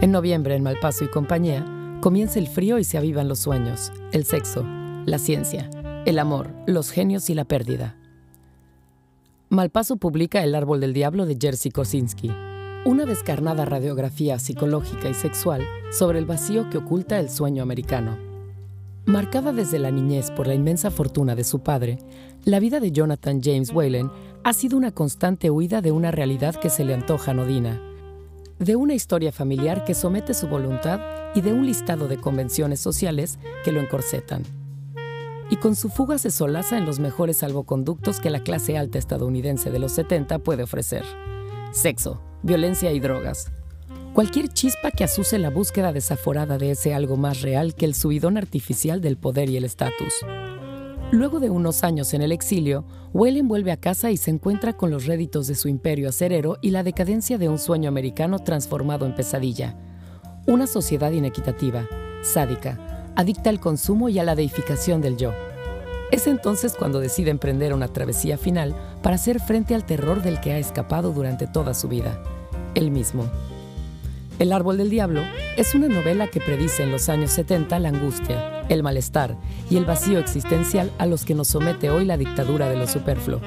En noviembre, en Malpaso y compañía, comienza el frío y se avivan los sueños, el sexo, la ciencia, el amor, los genios y la pérdida. Malpaso publica El árbol del diablo de Jerzy Kosinski, una descarnada radiografía psicológica y sexual sobre el vacío que oculta el sueño americano. Marcada desde la niñez por la inmensa fortuna de su padre, la vida de Jonathan James Whalen ha sido una constante huida de una realidad que se le antoja anodina, de una historia familiar que somete su voluntad y de un listado de convenciones sociales que lo encorsetan. Y con su fuga se solaza en los mejores salvoconductos que la clase alta estadounidense de los 70 puede ofrecer. Sexo, violencia y drogas. Cualquier chispa que asuse la búsqueda desaforada de ese algo más real que el subidón artificial del poder y el estatus. Luego de unos años en el exilio, Whalen vuelve a casa y se encuentra con los réditos de su imperio acerero y la decadencia de un sueño americano transformado en pesadilla. Una sociedad inequitativa, sádica, adicta al consumo y a la deificación del yo. Es entonces cuando decide emprender una travesía final para hacer frente al terror del que ha escapado durante toda su vida, él mismo. El árbol del diablo es una novela que predice en los años 70 la angustia, el malestar y el vacío existencial a los que nos somete hoy la dictadura de lo superfluo.